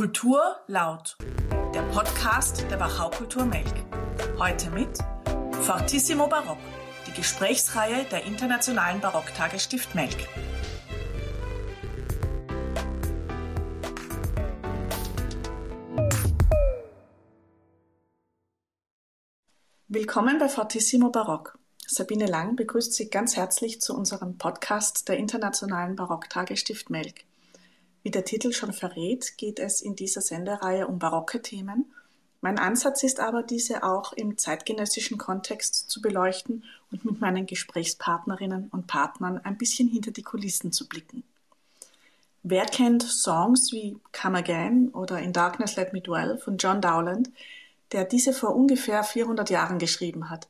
Kultur laut. Der Podcast der Wachau Kultur Melk. Heute mit Fortissimo Barock, die Gesprächsreihe der Internationalen Barocktage Stift Melk. Willkommen bei Fortissimo Barock. Sabine Lang begrüßt Sie ganz herzlich zu unserem Podcast der Internationalen Barocktage Stift Melk. Wie der Titel schon verrät, geht es in dieser Sendereihe um barocke Themen. Mein Ansatz ist aber, diese auch im zeitgenössischen Kontext zu beleuchten und mit meinen Gesprächspartnerinnen und Partnern ein bisschen hinter die Kulissen zu blicken. Wer kennt Songs wie Come Again oder In Darkness Let Me Dwell von John Dowland, der diese vor ungefähr 400 Jahren geschrieben hat?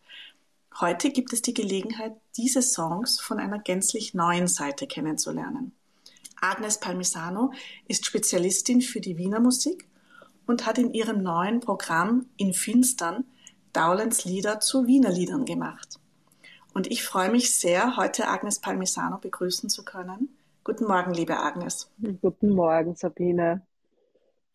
Heute gibt es die Gelegenheit, diese Songs von einer gänzlich neuen Seite kennenzulernen. Agnes Palmisano ist Spezialistin für die Wiener Musik und hat in ihrem neuen Programm In Finstern Dowlands Lieder zu Wiener Liedern gemacht. Und ich freue mich sehr, heute Agnes Palmisano begrüßen zu können. Guten Morgen, liebe Agnes. Guten Morgen, Sabine.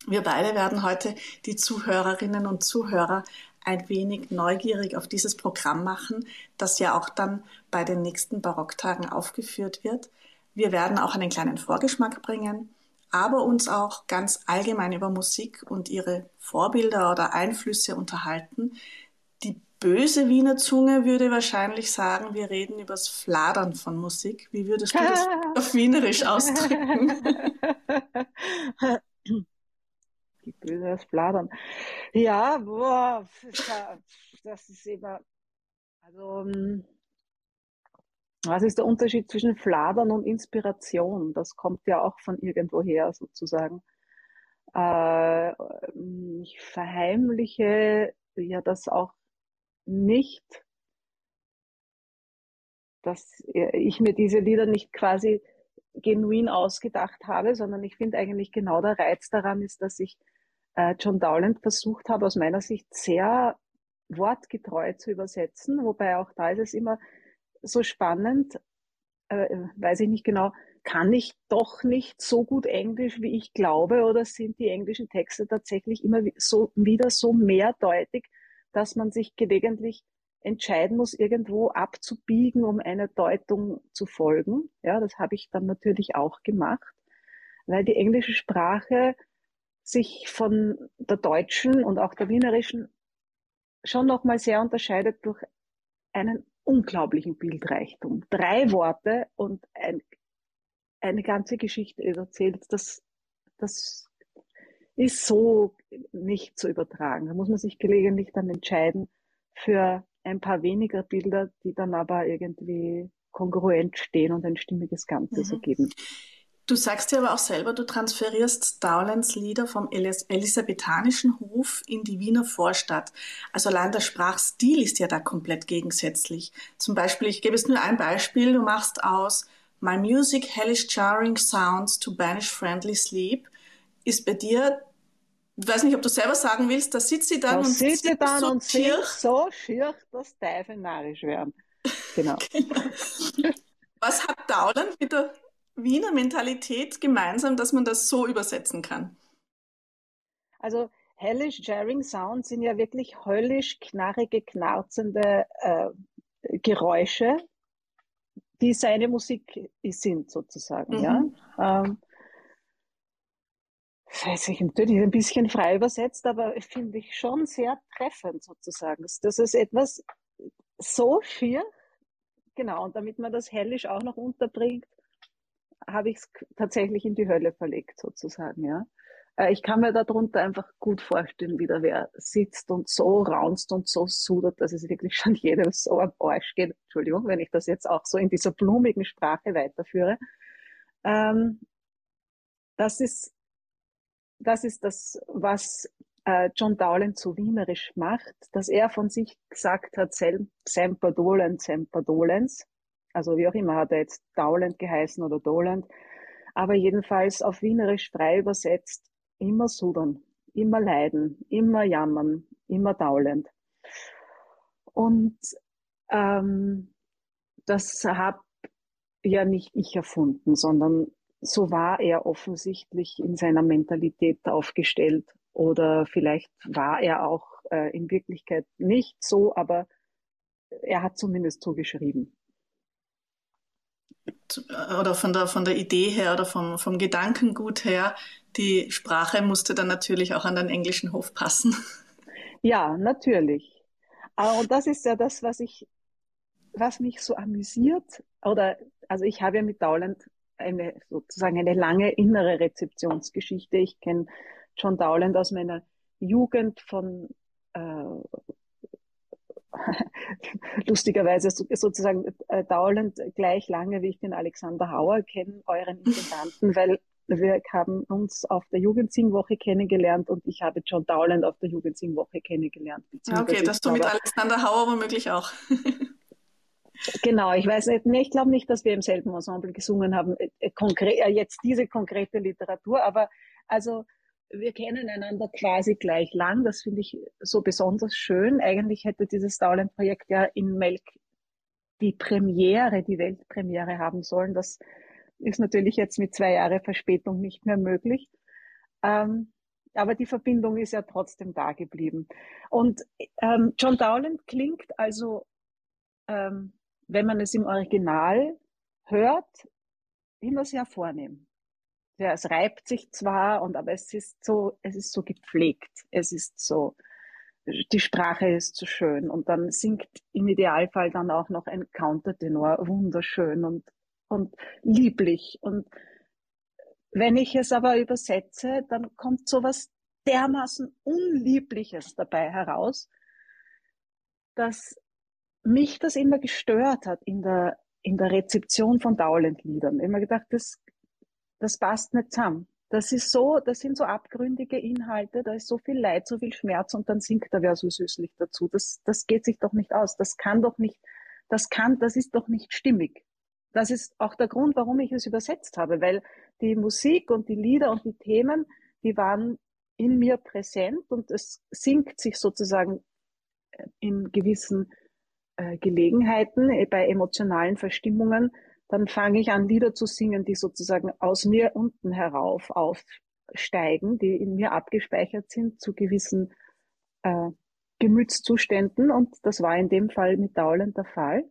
Wir beide werden heute die Zuhörerinnen und Zuhörer ein wenig neugierig auf dieses Programm machen, das ja auch dann bei den nächsten Barocktagen aufgeführt wird. Wir werden auch einen kleinen Vorgeschmack bringen, aber uns auch ganz allgemein über Musik und ihre Vorbilder oder Einflüsse unterhalten. Die böse Wiener Zunge würde wahrscheinlich sagen, wir reden übers Fladern von Musik. Wie würdest du das auf Wienerisch ausdrücken? Die böse das Fladern. Ja, boah, das ist immer, also, hm, was ist der Unterschied zwischen Fladern und Inspiration? Das kommt ja auch von irgendwoher sozusagen. Äh, ich verheimliche ja das auch nicht, dass ich mir diese Lieder nicht quasi genuin ausgedacht habe, sondern ich finde eigentlich genau der Reiz daran ist, dass ich äh, John Dowland versucht habe, aus meiner Sicht sehr wortgetreu zu übersetzen, wobei auch da ist es immer so spannend, äh, weiß ich nicht genau, kann ich doch nicht so gut Englisch, wie ich glaube, oder sind die englischen Texte tatsächlich immer so, wieder so mehrdeutig, dass man sich gelegentlich entscheiden muss, irgendwo abzubiegen, um einer Deutung zu folgen. Ja, das habe ich dann natürlich auch gemacht, weil die englische Sprache sich von der deutschen und auch der wienerischen schon nochmal sehr unterscheidet durch einen unglaublichen Bildreichtum. Drei Worte und ein, eine ganze Geschichte erzählt. Das, das ist so nicht zu übertragen. Da muss man sich gelegentlich dann entscheiden für ein paar weniger Bilder, die dann aber irgendwie kongruent stehen und ein stimmiges Ganzes mhm. ergeben. Du sagst ja aber auch selber, du transferierst Dowlands Lieder vom Elis elisabethanischen Hof in die Wiener Vorstadt. Also allein der Sprachstil ist ja da komplett gegensätzlich. Zum Beispiel, ich gebe es nur ein Beispiel, du machst aus My music hellish jarring sounds to banish friendly sleep ist bei dir ich weiß nicht, ob du selber sagen willst, da sitzt sie dann da und sitzt sie dann so und singt so schier, dass Teufel narrisch werden. Genau. genau. Was hat Dowland mit der Wiener Mentalität gemeinsam, dass man das so übersetzen kann? Also hellish jarring Sounds sind ja wirklich höllisch knarrige, knarzende äh, Geräusche, die seine Musik sind sozusagen. Mhm. Ja, ähm, weiß ich natürlich ein bisschen frei übersetzt, aber finde ich schon sehr treffend sozusagen. Das ist etwas so schier, genau, und damit man das hellisch auch noch unterbringt, habe ich es tatsächlich in die Hölle verlegt, sozusagen, ja. Äh, ich kann mir darunter einfach gut vorstellen, wie da wer sitzt und so raunzt und so sudert, dass es wirklich schon jedem so am Arsch geht. Entschuldigung, wenn ich das jetzt auch so in dieser blumigen Sprache weiterführe. Ähm, das ist, das ist das, was äh, John Dowland so wienerisch macht, dass er von sich gesagt hat, Semper dolens, Semper dolens also wie auch immer hat er jetzt Dowland geheißen oder Doland, aber jedenfalls auf Wienerisch frei übersetzt, immer sudern, immer leiden, immer jammern, immer Dowland. Und ähm, das habe ja nicht ich erfunden, sondern so war er offensichtlich in seiner Mentalität aufgestellt oder vielleicht war er auch äh, in Wirklichkeit nicht so, aber er hat zumindest so geschrieben. Oder von der, von der Idee her oder vom, vom Gedankengut her, die Sprache musste dann natürlich auch an den englischen Hof passen. Ja, natürlich. Und das ist ja das, was ich, was mich so amüsiert. Oder, also ich habe ja mit Dowland eine, sozusagen eine lange innere Rezeptionsgeschichte. Ich kenne John Dowland aus meiner Jugend von, äh, lustigerweise sozusagen äh, Dowland gleich lange, wie ich den Alexander Hauer kenne, euren Intendanten, weil wir haben uns auf der Jugendsingwoche kennengelernt und ich habe John Dowland auf der Jugendsingwoche kennenngelernt. Okay, das du mit Alexander Hauer womöglich auch. Genau, ich weiß nicht, nee, ich glaube nicht, dass wir im selben Ensemble gesungen haben, äh konkret, äh, jetzt diese konkrete Literatur, aber also wir kennen einander quasi gleich lang, das finde ich so besonders schön. Eigentlich hätte dieses Dowland-Projekt ja in Melk die Premiere, die Weltpremiere haben sollen. Das ist natürlich jetzt mit zwei Jahre Verspätung nicht mehr möglich. Ähm, aber die Verbindung ist ja trotzdem da geblieben. Und ähm, John Dowland klingt also, ähm, wenn man es im Original hört, immer sehr vornehm. Ja, es reibt sich zwar, und aber es ist so, es ist so gepflegt. Es ist so, die Sprache ist so schön. Und dann singt im Idealfall dann auch noch ein Countertenor wunderschön und und lieblich. Und wenn ich es aber übersetze, dann kommt sowas dermaßen Unliebliches dabei heraus, dass mich das immer gestört hat in der, in der Rezeption von Dowland-Liedern. Immer gedacht, das, das passt nicht zusammen. Das ist so, das sind so abgründige Inhalte, da ist so viel Leid, so viel Schmerz und dann singt er wer so süßlich dazu. Das, das geht sich doch nicht aus. Das kann doch nicht, das kann, das ist doch nicht stimmig. Das ist auch der Grund, warum ich es übersetzt habe, weil die Musik und die Lieder und die Themen, die waren in mir präsent und es sinkt sich sozusagen äh, in gewissen äh, Gelegenheiten, äh, bei emotionalen Verstimmungen, dann fange ich an, Lieder zu singen, die sozusagen aus mir unten herauf aufsteigen, die in mir abgespeichert sind zu gewissen äh, Gemütszuständen. Und das war in dem Fall mit Dauland der Fall.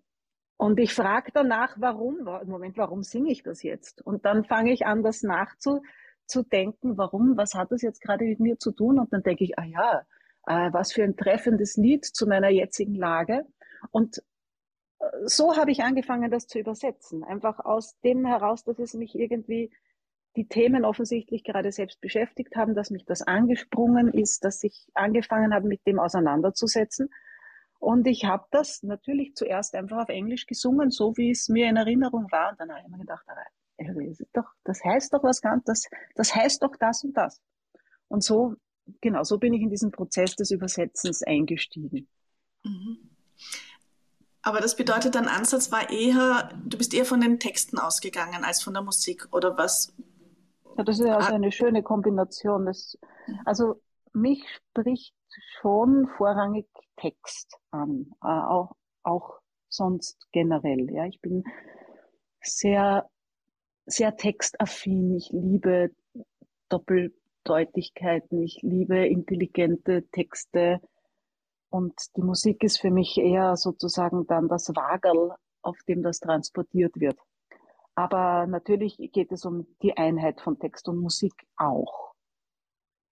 Und ich frage danach, warum, Moment, warum singe ich das jetzt? Und dann fange ich an, das nachzudenken, warum, was hat das jetzt gerade mit mir zu tun? Und dann denke ich, ah ja, äh, was für ein treffendes Lied zu meiner jetzigen Lage. Und so habe ich angefangen, das zu übersetzen. Einfach aus dem heraus, dass es mich irgendwie die Themen offensichtlich gerade selbst beschäftigt haben, dass mich das angesprungen ist, dass ich angefangen habe, mit dem auseinanderzusetzen und ich habe das natürlich zuerst einfach auf Englisch gesungen, so wie es mir in Erinnerung war. Und dann habe ich mir gedacht, das, doch, das heißt doch was ganz, das, das heißt doch das und das. Und so, genau, so bin ich in diesen Prozess des Übersetzens eingestiegen. Mhm. Aber das bedeutet, dein Ansatz war eher, du bist eher von den Texten ausgegangen als von der Musik, oder was? Ja, das ist also eine schöne Kombination. Das, also mich spricht schon vorrangig Text an, äh, auch, auch sonst generell. Ja, ich bin sehr, sehr textaffin. Ich liebe Doppeldeutigkeiten. Ich liebe intelligente Texte. Und die Musik ist für mich eher sozusagen dann das Wagel, auf dem das transportiert wird. Aber natürlich geht es um die Einheit von Text und Musik auch.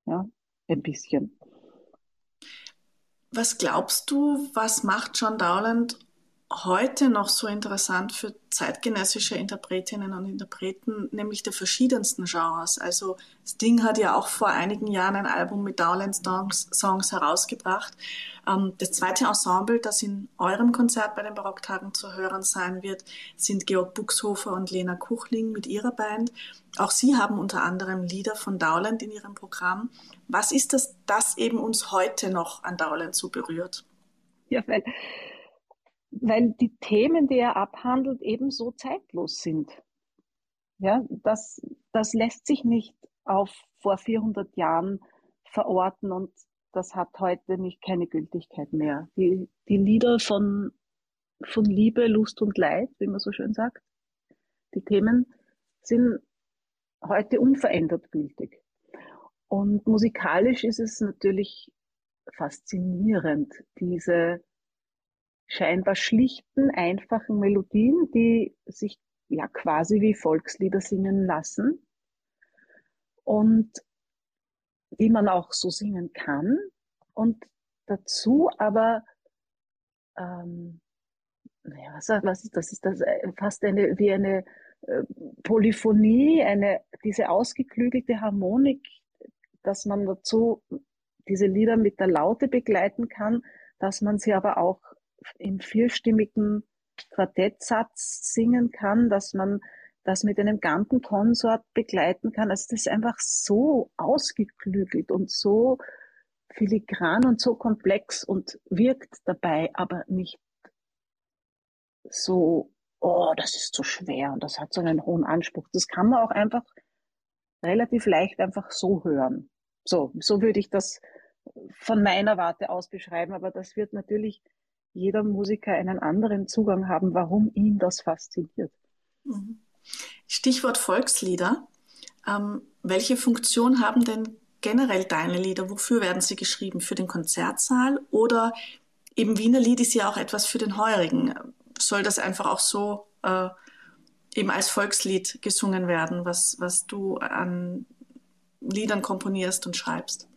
Ja, ein bisschen. Was glaubst du, was macht John Dowland heute noch so interessant für zeitgenössische Interpretinnen und Interpreten, nämlich der verschiedensten Genres. Also Sting hat ja auch vor einigen Jahren ein Album mit Dowland Songs herausgebracht. Ähm, das zweite Ensemble, das in eurem Konzert bei den Barocktagen zu hören sein wird, sind Georg Buxhofer und Lena Kuchling mit ihrer Band. Auch sie haben unter anderem Lieder von Dowland in ihrem Programm. Was ist das, das eben uns heute noch an Dowland so berührt? Ja, weil weil die Themen, die er abhandelt, ebenso zeitlos sind. Ja, das, das lässt sich nicht auf vor 400 Jahren verorten und das hat heute nicht keine Gültigkeit mehr. Die, die Lieder von, von Liebe, Lust und Leid, wie man so schön sagt, die Themen sind heute unverändert gültig. Und musikalisch ist es natürlich faszinierend, diese scheinbar schlichten, einfachen Melodien, die sich ja quasi wie Volkslieder singen lassen und die man auch so singen kann und dazu aber ähm, naja, was, was ist das? Ist das äh, fast eine wie eine äh, Polyphonie, eine diese ausgeklügelte Harmonik, dass man dazu diese Lieder mit der Laute begleiten kann, dass man sie aber auch im vierstimmigen Quartettsatz singen kann, dass man das mit einem Gantenkonsort begleiten kann. Also das ist einfach so ausgeklügelt und so filigran und so komplex und wirkt dabei aber nicht so, oh, das ist so schwer und das hat so einen hohen Anspruch. Das kann man auch einfach relativ leicht einfach so hören. So, so würde ich das von meiner Warte aus beschreiben, aber das wird natürlich jeder Musiker einen anderen Zugang haben, warum ihn das fasziniert. Mhm. Stichwort Volkslieder. Ähm, welche Funktion haben denn generell deine Lieder? Wofür werden sie geschrieben? Für den Konzertsaal oder eben Wiener Lied ist ja auch etwas für den Heurigen. Soll das einfach auch so äh, eben als Volkslied gesungen werden, was, was du an Liedern komponierst und schreibst?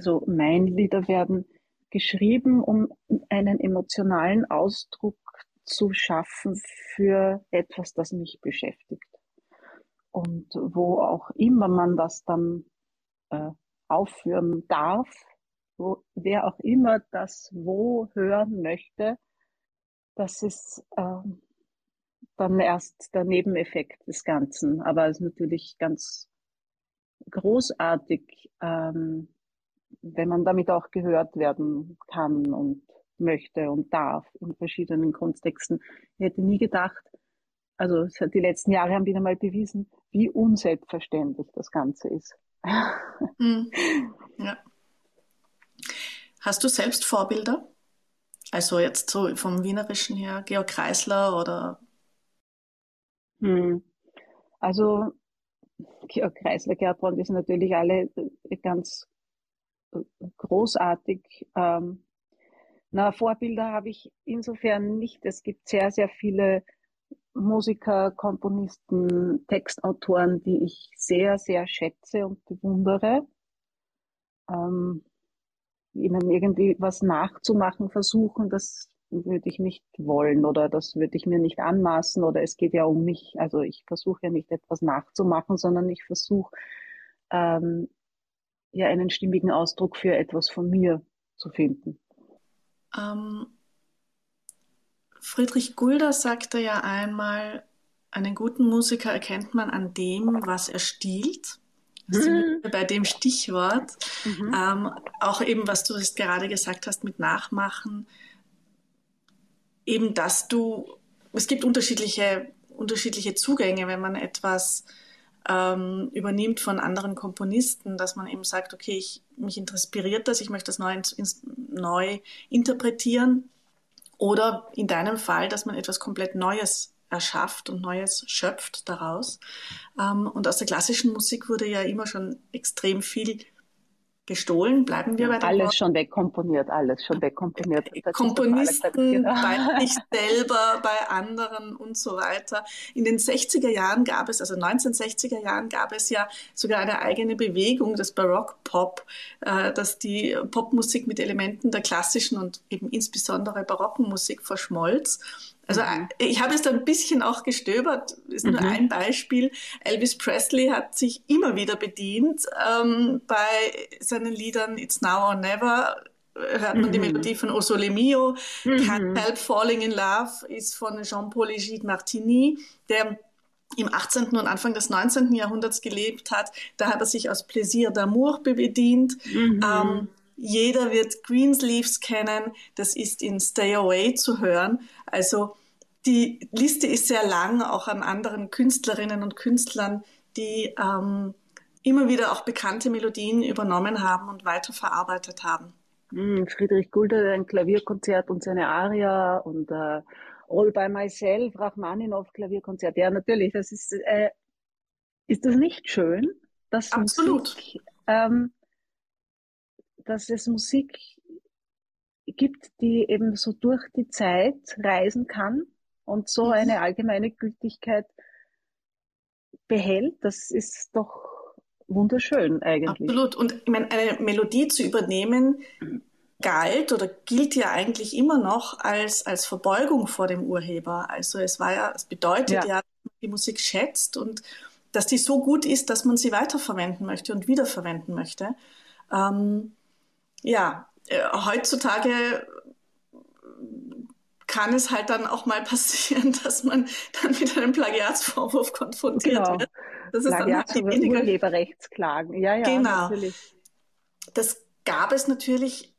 So, meine Lieder werden geschrieben, um einen emotionalen Ausdruck zu schaffen für etwas, das mich beschäftigt. Und wo auch immer man das dann äh, aufführen darf, wo wer auch immer das wo hören möchte, das ist äh, dann erst der Nebeneffekt des Ganzen. Aber es ist natürlich ganz großartig, ähm, wenn man damit auch gehört werden kann und möchte und darf in verschiedenen Kontexten. Ich hätte nie gedacht, also die letzten Jahre haben wieder mal bewiesen, wie unselbstverständlich das Ganze ist. Hm. Ja. Hast du selbst Vorbilder? Also jetzt so vom Wienerischen her, Georg Kreisler oder? Hm. Also Georg Kreisler, Gertrand ist natürlich alle ganz großartig. Ähm, na, Vorbilder habe ich insofern nicht. Es gibt sehr, sehr viele Musiker, Komponisten, Textautoren, die ich sehr, sehr schätze und bewundere. Ähm, ihnen irgendwie was nachzumachen versuchen, das würde ich nicht wollen oder das würde ich mir nicht anmaßen oder es geht ja um mich. Also ich versuche ja nicht etwas nachzumachen, sondern ich versuche ähm, ja einen stimmigen Ausdruck für etwas von mir zu finden. Ähm, Friedrich Gulda sagte ja einmal, einen guten Musiker erkennt man an dem, was er stiehlt. Mhm. bei dem Stichwort. Mhm. Ähm, auch eben, was du jetzt gerade gesagt hast mit Nachmachen. Eben, dass du, es gibt unterschiedliche, unterschiedliche Zugänge, wenn man etwas ähm, übernimmt von anderen Komponisten, dass man eben sagt, okay, ich, mich inspiriert das, ich möchte das neu, ins, neu interpretieren. Oder in deinem Fall, dass man etwas komplett Neues erschafft und Neues schöpft daraus. Ähm, und aus der klassischen Musik wurde ja immer schon extrem viel gestohlen. Bleiben wir bei Alles Wort. schon wegkomponiert, alles schon wegkomponiert. Das Komponisten bei sich selber, bei anderen und so weiter. In den 60er Jahren gab es, also 1960er Jahren gab es ja sogar eine eigene Bewegung, das Barock-Pop, äh, dass die Popmusik mit Elementen der klassischen und eben insbesondere barocken Musik verschmolz. Also mhm. ich habe es da ein bisschen auch gestöbert, ist nur mhm. ein Beispiel. Elvis Presley hat sich immer wieder bedient. Ähm, bei seinen Liedern It's Now or Never hört man mhm. die Melodie von O Sole Mio. Mhm. Can't Help Falling in Love ist von Jean-Paul Egide Martini, der im 18. und Anfang des 19. Jahrhunderts gelebt hat. Da hat er sich aus Plaisir d'amour bedient. Mhm. Ähm, jeder wird Greensleeves kennen. Das ist in Stay Away zu hören. Also die Liste ist sehr lang, auch an anderen Künstlerinnen und Künstlern, die ähm, immer wieder auch bekannte Melodien übernommen haben und weiterverarbeitet haben. Hm, Friedrich Gulder, ein Klavierkonzert und seine Aria und äh, All by Myself, Rachmaninoff Klavierkonzert. Ja, natürlich, das ist äh, Ist das nicht schön, dass Absolut. Musik, ähm, dass es Musik gibt, die eben so durch die Zeit reisen kann und so mhm. eine allgemeine Gültigkeit behält? Das ist doch wunderschön eigentlich. Absolut. Und ich meine, eine Melodie zu übernehmen, galt oder gilt ja eigentlich immer noch als, als Verbeugung vor dem Urheber. Also es war ja, es bedeutet ja, ja dass man die Musik schätzt und dass die so gut ist, dass man sie weiterverwenden möchte und wiederverwenden möchte. Ähm, ja, äh, heutzutage kann es halt dann auch mal passieren, dass man dann mit einem Plagiatsvorwurf konfrontiert genau. wird. Das ist dann halt weniger Urheberrechtsklagen. Ja, ja, genau. Natürlich. Das gab es natürlich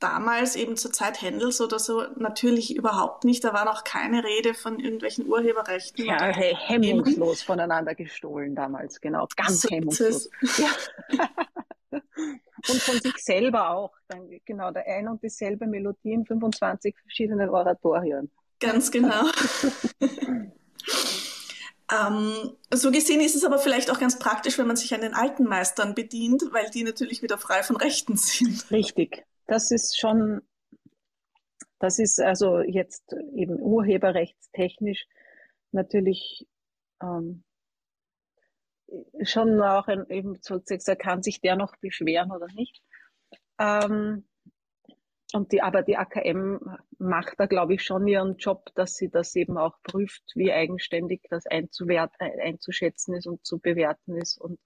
damals eben zur Zeit Händels oder so natürlich überhaupt nicht. Da war noch keine Rede von irgendwelchen Urheberrechten. Ja, hemmungslos eben. voneinander gestohlen damals, genau. Ganz so hemmungslos. Ja. und von sich selber auch. Dann, genau, der ein und dieselbe Melodie in 25 verschiedenen Oratorien. Ganz genau. ähm, so gesehen ist es aber vielleicht auch ganz praktisch, wenn man sich an den alten Meistern bedient, weil die natürlich wieder frei von Rechten sind. Richtig. Das ist schon, das ist also jetzt eben urheberrechtstechnisch natürlich ähm, schon auch ein, eben sozusagen, kann sich der noch beschweren oder nicht. Ähm, und die, aber die AKM macht da, glaube ich, schon ihren Job, dass sie das eben auch prüft, wie eigenständig das einzuwert, einzuschätzen ist und zu bewerten ist und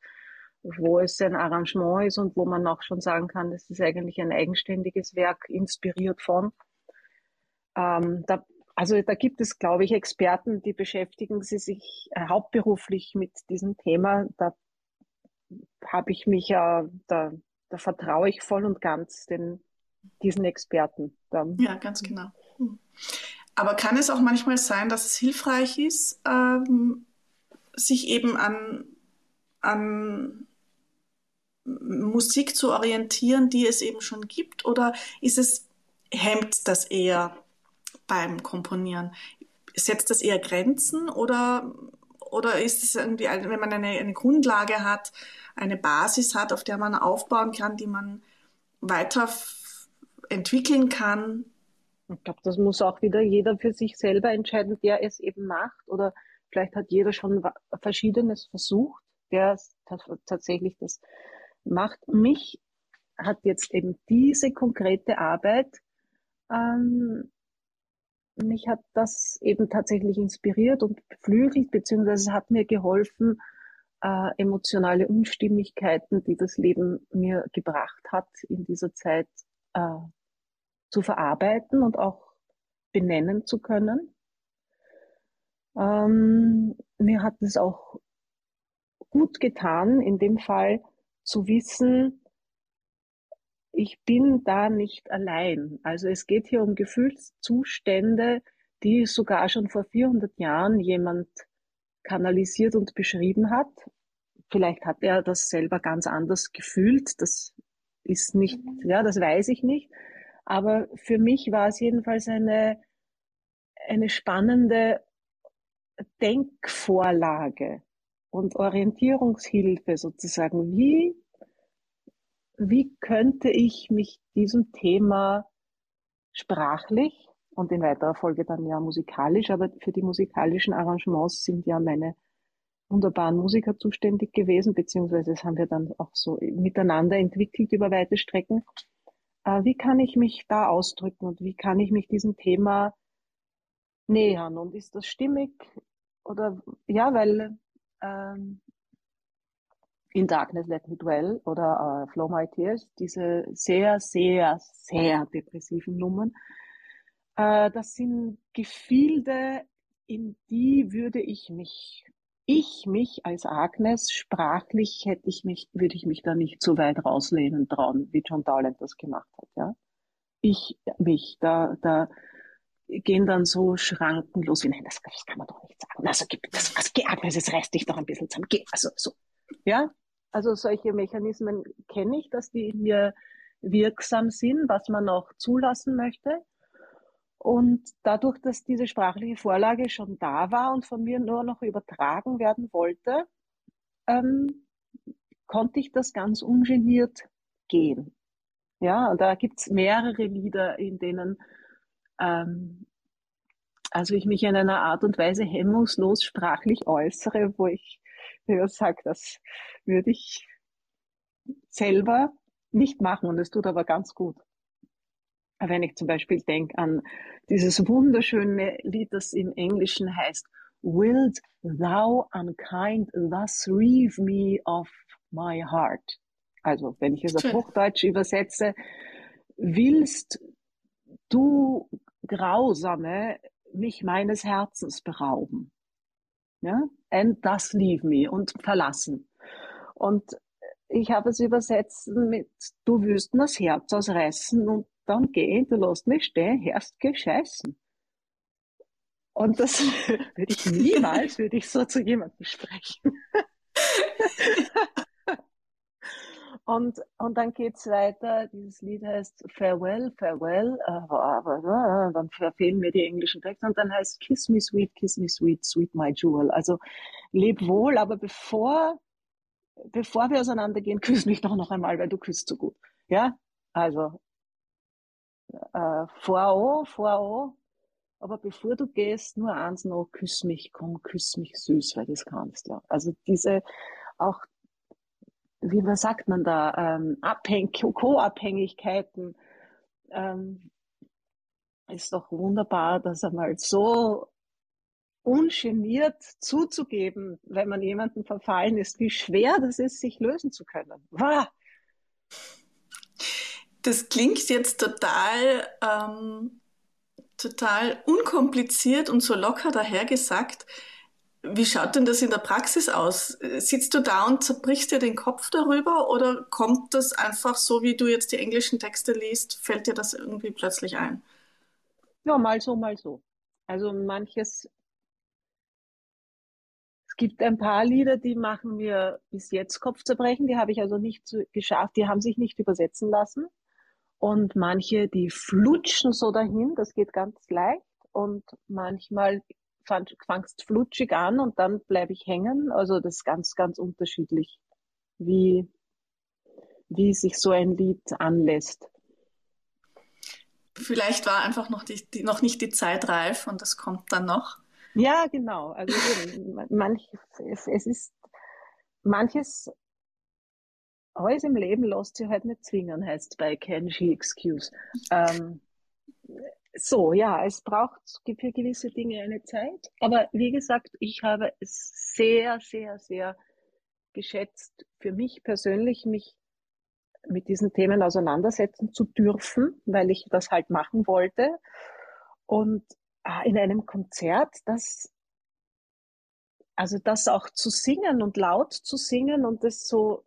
wo es ein Arrangement ist und wo man auch schon sagen kann, das ist eigentlich ein eigenständiges Werk, inspiriert von. Ähm, da also da gibt es, glaube ich, Experten, die beschäftigen sie sich äh, hauptberuflich mit diesem Thema. Da habe ich mich ja, da, da vertraue ich voll und ganz den, diesen Experten. Da. Ja, ganz genau. Hm. Aber kann es auch manchmal sein, dass es hilfreich ist, ähm, sich eben an, an Musik zu orientieren, die es eben schon gibt? Oder ist es, hemmt das eher beim Komponieren? Setzt das eher Grenzen oder, oder ist es irgendwie, wenn man eine, eine Grundlage hat, eine Basis hat, auf der man aufbauen kann, die man weiter entwickeln kann? Ich glaube, das muss auch wieder jeder für sich selber entscheiden, der es eben macht. Oder vielleicht hat jeder schon Verschiedenes versucht, der tatsächlich das macht. Mich hat jetzt eben diese konkrete Arbeit ähm, mich hat das eben tatsächlich inspiriert und beflügelt, beziehungsweise hat mir geholfen, äh, emotionale Unstimmigkeiten, die das Leben mir gebracht hat, in dieser Zeit äh, zu verarbeiten und auch benennen zu können. Ähm, mir hat es auch gut getan, in dem Fall zu wissen, ich bin da nicht allein. Also es geht hier um Gefühlszustände, die sogar schon vor 400 Jahren jemand kanalisiert und beschrieben hat. Vielleicht hat er das selber ganz anders gefühlt. Das ist nicht, ja, das weiß ich nicht. Aber für mich war es jedenfalls eine, eine spannende Denkvorlage und Orientierungshilfe sozusagen. Wie wie könnte ich mich diesem Thema sprachlich und in weiterer Folge dann ja musikalisch, aber für die musikalischen Arrangements sind ja meine wunderbaren Musiker zuständig gewesen, beziehungsweise das haben wir dann auch so miteinander entwickelt über weite Strecken. Äh, wie kann ich mich da ausdrücken und wie kann ich mich diesem Thema nähern? Und ist das stimmig? Oder ja, weil ähm, in Darkness Let Me Dwell oder uh, Flow My Tears, diese sehr, sehr, sehr depressiven Nummern. Uh, das sind Gefilde, in die würde ich mich, ich mich als Agnes sprachlich hätte ich mich, würde ich mich da nicht so weit rauslehnen trauen, wie John Dowland das gemacht hat, ja. Ich mich, da, da gehen dann so schrankenlos wie, nein, das, das kann man doch nicht sagen. Also, das, was, Agnes, jetzt reiß dich doch ein bisschen zusammen. Also, so, ja, also solche Mechanismen kenne ich, dass die hier wirksam sind, was man auch zulassen möchte. Und dadurch, dass diese sprachliche Vorlage schon da war und von mir nur noch übertragen werden wollte, ähm, konnte ich das ganz ungeniert gehen. Ja, und da gibt's mehrere Lieder, in denen ähm, also ich mich in einer Art und Weise hemmungslos sprachlich äußere, wo ich mir sage, das würde ich selber nicht machen und es tut aber ganz gut. Wenn ich zum Beispiel denke an dieses wunderschöne Lied, das im Englischen heißt, Wilt thou unkind thus reave me of my heart? Also, wenn ich es auf Hochdeutsch übersetze, willst du Grausame mich meines Herzens berauben? Ja? And thus leave me und verlassen. Und ich habe es übersetzt mit, du wirst mir das Herz ausreißen und dann geh, du lässt mich stehen, hast gescheißen. Und das würde ich niemals, würde ich so zu jemandem sprechen. und, und dann geht's weiter, dieses Lied heißt Farewell, Farewell, äh, dann verfehlen mir die englischen Texte und dann heißt Kiss me sweet, kiss me sweet, sweet my jewel. Also leb wohl, aber bevor, bevor wir auseinandergehen, küss mich doch noch einmal, weil du küsst so gut. Ja, also äh, vor vor aber bevor du gehst, nur eins noch, küss mich, komm, küss mich süß, weil das kannst, ja. Also diese, auch, wie man sagt man da, ähm, Abhäng Co-Abhängigkeiten, ähm, ist doch wunderbar, das einmal so ungeniert zuzugeben, wenn man jemanden verfallen ist, wie schwer das ist, sich lösen zu können. Wow. Das klingt jetzt total ähm, total unkompliziert und so locker dahergesagt. Wie schaut denn das in der Praxis aus? Sitzt du da und zerbrichst dir den Kopf darüber oder kommt das einfach so, wie du jetzt die englischen Texte liest, fällt dir das irgendwie plötzlich ein? Ja, mal so, mal so. Also manches, es gibt ein paar Lieder, die machen mir bis jetzt Kopfzerbrechen, die habe ich also nicht geschafft, die haben sich nicht übersetzen lassen. Und manche, die flutschen so dahin, das geht ganz leicht. Und manchmal fangst flutschig an und dann bleibe ich hängen. Also das ist ganz, ganz unterschiedlich, wie, wie sich so ein Lied anlässt. Vielleicht war einfach noch, die, die, noch nicht die Zeit reif und das kommt dann noch. Ja, genau. Also manches, es, ist manches alles im Leben lässt sich halt nicht zwingen, heißt bei Can She Excuse. Ähm, so, ja, es braucht für gewisse Dinge eine Zeit. Aber wie gesagt, ich habe es sehr, sehr, sehr geschätzt, für mich persönlich mich mit diesen Themen auseinandersetzen zu dürfen, weil ich das halt machen wollte. Und ah, in einem Konzert, das, also das auch zu singen und laut zu singen und das so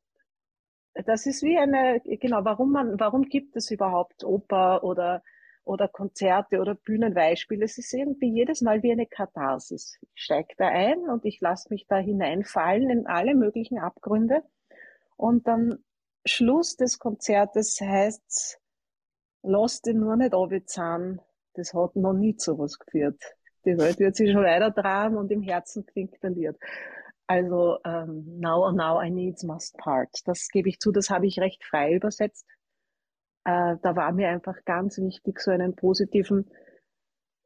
das ist wie eine, genau, warum man, warum gibt es überhaupt Oper oder, oder Konzerte oder Bühnenbeispiele? Es ist irgendwie jedes Mal wie eine Katharsis. Ich steige da ein und ich lasse mich da hineinfallen in alle möglichen Abgründe. Und dann Schluss des Konzertes heißt's, lass dich nur nicht abzahlen. Das hat noch nie zu was geführt. Die Welt wird sich schon weiter drehen und im Herzen klingt der Lied. Also ähm, Now Now I Needs Must Part. Das gebe ich zu, das habe ich recht frei übersetzt. Äh, da war mir einfach ganz wichtig, so einen positiven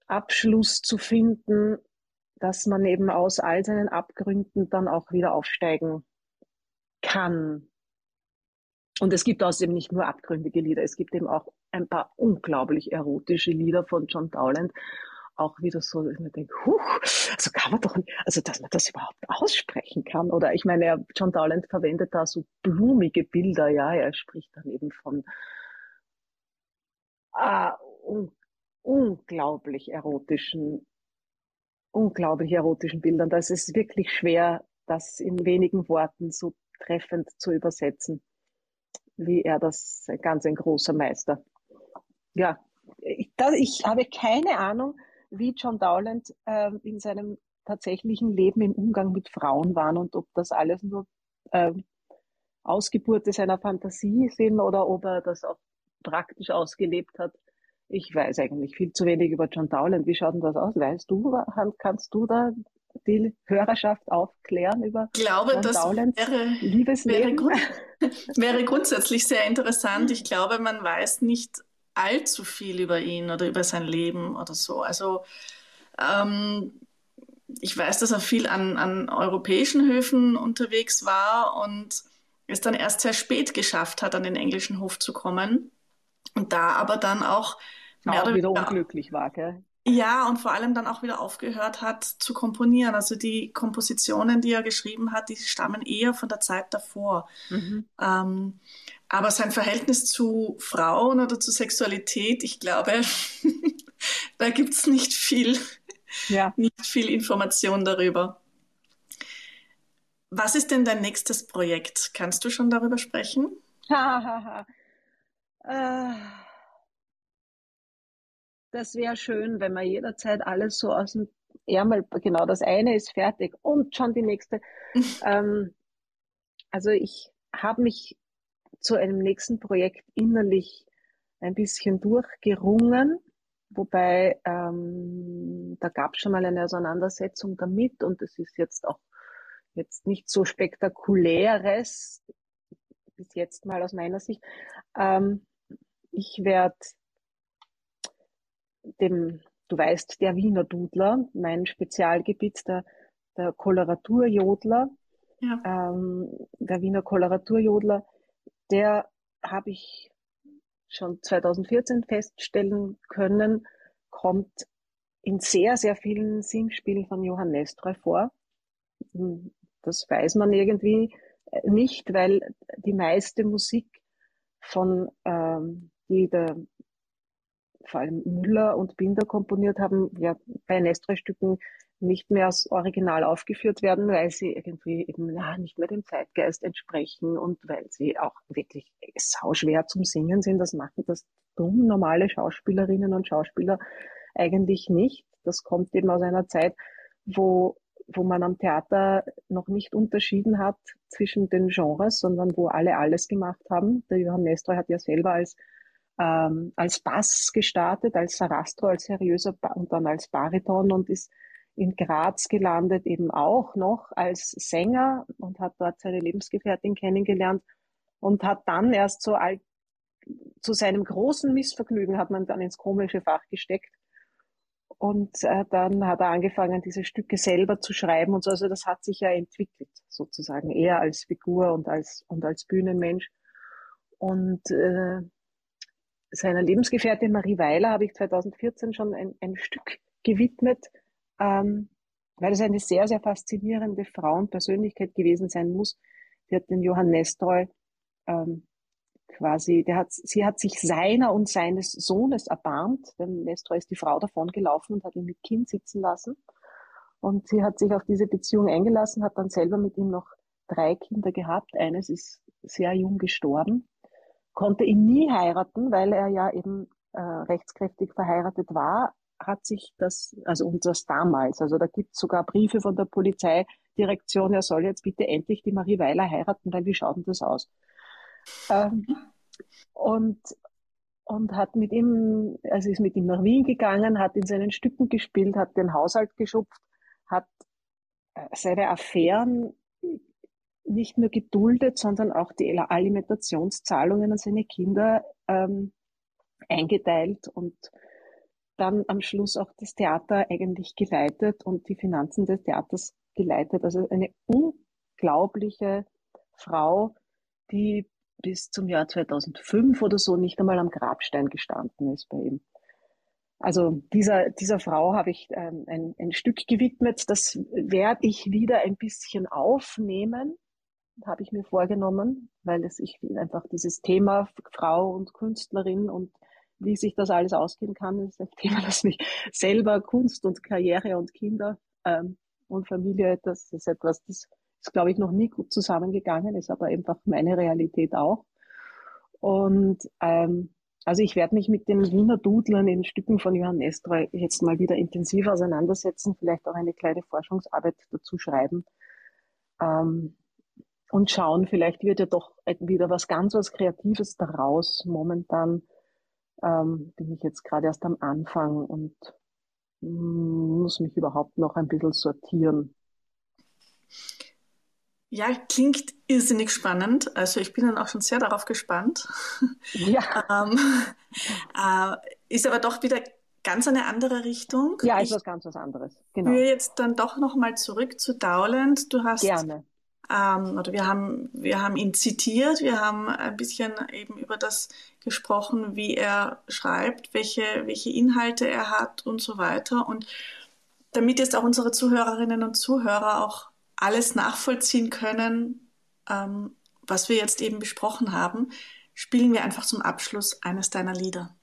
Abschluss zu finden, dass man eben aus all seinen Abgründen dann auch wieder aufsteigen kann. Und es gibt außerdem nicht nur abgründige Lieder, es gibt eben auch ein paar unglaublich erotische Lieder von John Dowland auch wieder so, dass man denkt, huch, also kann man doch, also dass man das überhaupt aussprechen kann. Oder ich meine, John Dowland verwendet da so blumige Bilder, ja, er spricht dann eben von ah, un, unglaublich erotischen, unglaublich erotischen Bildern. Das ist wirklich schwer, das in wenigen Worten so treffend zu übersetzen, wie er das, ganz ein großer Meister. Ja, ich, da, ich habe keine Ahnung, wie John Dowland äh, in seinem tatsächlichen Leben im Umgang mit Frauen war und ob das alles nur äh, Ausgeburte seiner Fantasie sind oder ob er das auch praktisch ausgelebt hat. Ich weiß eigentlich viel zu wenig über John Dowland. Wie schaut denn das aus? Weißt du, kannst du da die Hörerschaft aufklären über ich glaube, das wäre, Liebesleben? Wäre, grund, wäre grundsätzlich sehr interessant. Ich glaube, man weiß nicht allzu viel über ihn oder über sein Leben oder so. Also ähm, ich weiß, dass er viel an, an europäischen Höfen unterwegs war und es dann erst sehr spät geschafft hat, an den englischen Hof zu kommen. Und da aber dann auch mehr oder wieder unglücklich war, gell? Ja, und vor allem dann auch wieder aufgehört hat zu komponieren. Also die Kompositionen, die er geschrieben hat, die stammen eher von der Zeit davor. Mhm. Ähm, aber sein Verhältnis zu Frauen oder zu Sexualität, ich glaube, da gibt's nicht viel, ja. nicht viel Information darüber. Was ist denn dein nächstes Projekt? Kannst du schon darüber sprechen? äh das wäre schön, wenn man jederzeit alles so aus dem Ärmel, genau, das eine ist fertig und schon die nächste. ähm, also ich habe mich zu einem nächsten Projekt innerlich ein bisschen durchgerungen, wobei ähm, da gab es schon mal eine Auseinandersetzung damit und es ist jetzt auch jetzt nicht so spektakuläres bis jetzt mal aus meiner Sicht. Ähm, ich werde dem, du weißt, der Wiener Dudler, mein Spezialgebiet, der, der Koloraturjodler, ja. ähm, der Wiener Koloraturjodler, der habe ich schon 2014 feststellen können, kommt in sehr, sehr vielen Singspielen von Johann Nestroy vor. Das weiß man irgendwie nicht, weil die meiste Musik von ähm, die der vor allem Müller und Binder komponiert haben, ja bei Nestre-Stücken nicht mehr als Original aufgeführt werden, weil sie irgendwie eben ja, nicht mehr dem Zeitgeist entsprechen und weil sie auch wirklich sauschwer zum Singen sind. Das machen das dumm normale Schauspielerinnen und Schauspieler eigentlich nicht. Das kommt eben aus einer Zeit, wo, wo man am Theater noch nicht unterschieden hat zwischen den Genres, sondern wo alle alles gemacht haben. Der Johann Nestroy hat ja selber als ähm, als Bass gestartet, als Sarastro, als seriöser ba und dann als Bariton und ist in Graz gelandet, eben auch noch als Sänger und hat dort seine Lebensgefährtin kennengelernt und hat dann erst so alt, zu seinem großen Missvergnügen hat man dann ins komische Fach gesteckt. Und äh, dann hat er angefangen, diese Stücke selber zu schreiben und so. Also das hat sich ja entwickelt, sozusagen, eher als Figur und als, und als Bühnenmensch. Und äh, seiner Lebensgefährtin Marie Weiler habe ich 2014 schon ein, ein Stück gewidmet, ähm, weil es eine sehr, sehr faszinierende Frauenpersönlichkeit gewesen sein muss. Die hat den Johann Nestroy ähm, quasi, der hat, sie hat sich seiner und seines Sohnes erbarmt, denn Nestroy ist die Frau davon gelaufen und hat ihn mit Kind sitzen lassen. Und sie hat sich auf diese Beziehung eingelassen, hat dann selber mit ihm noch drei Kinder gehabt. Eines ist sehr jung gestorben konnte ihn nie heiraten, weil er ja eben äh, rechtskräftig verheiratet war, hat sich das, also und das damals, also da gibt es sogar Briefe von der Polizeidirektion, er soll jetzt bitte endlich die Marie Weiler heiraten, weil wie schaut denn das aus? Ähm, und, und hat mit ihm, also ist mit ihm nach Wien gegangen, hat in seinen Stücken gespielt, hat den Haushalt geschupft, hat äh, seine Affären nicht nur geduldet, sondern auch die Alimentationszahlungen an seine Kinder ähm, eingeteilt und dann am Schluss auch das Theater eigentlich geleitet und die Finanzen des Theaters geleitet. Also eine unglaubliche Frau, die bis zum Jahr 2005 oder so nicht einmal am Grabstein gestanden ist bei ihm. Also dieser, dieser Frau habe ich ähm, ein, ein Stück gewidmet. Das werde ich wieder ein bisschen aufnehmen habe ich mir vorgenommen, weil es ich einfach dieses Thema Frau und Künstlerin und wie sich das alles ausgehen kann, ist ein Thema, das mich selber Kunst und Karriere und Kinder ähm, und Familie, das ist etwas, das ist, glaube ich, noch nie gut zusammengegangen, ist aber einfach meine Realität auch. Und ähm, also ich werde mich mit den Wiener Dudlern in Stücken von Johann Nestroy jetzt mal wieder intensiv auseinandersetzen, vielleicht auch eine kleine Forschungsarbeit dazu schreiben. Ähm, und schauen, vielleicht wird ja doch wieder was ganz was Kreatives daraus. Momentan ähm, bin ich jetzt gerade erst am Anfang und hm, muss mich überhaupt noch ein bisschen sortieren. Ja, klingt irrsinnig spannend. Also ich bin dann auch schon sehr darauf gespannt. Ja. ähm, äh, ist aber doch wieder ganz eine andere Richtung. Ja, ist ich was ganz was anderes. Genau. Ich jetzt dann doch nochmal zurück zu Dowland. Du hast Gerne. Ähm, oder wir haben, wir haben ihn zitiert, wir haben ein bisschen eben über das gesprochen, wie er schreibt, welche, welche Inhalte er hat und so weiter. Und damit jetzt auch unsere Zuhörerinnen und Zuhörer auch alles nachvollziehen können, ähm, was wir jetzt eben besprochen haben, spielen wir einfach zum Abschluss eines deiner Lieder.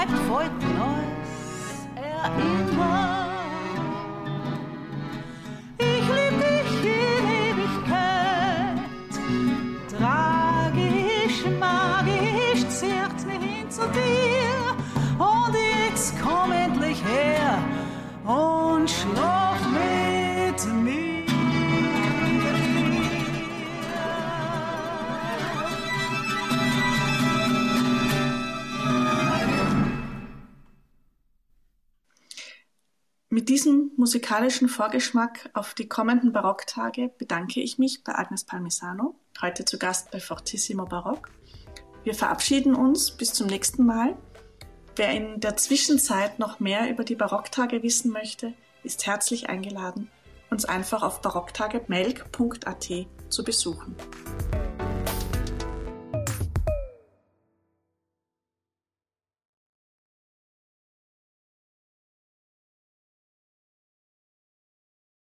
schreibt folgendes. Er immer Mit diesem musikalischen Vorgeschmack auf die kommenden Barocktage bedanke ich mich bei Agnes Palmisano, heute zu Gast bei Fortissimo Barock. Wir verabschieden uns bis zum nächsten Mal. Wer in der Zwischenzeit noch mehr über die Barocktage wissen möchte, ist herzlich eingeladen, uns einfach auf barocktagemelk.at zu besuchen.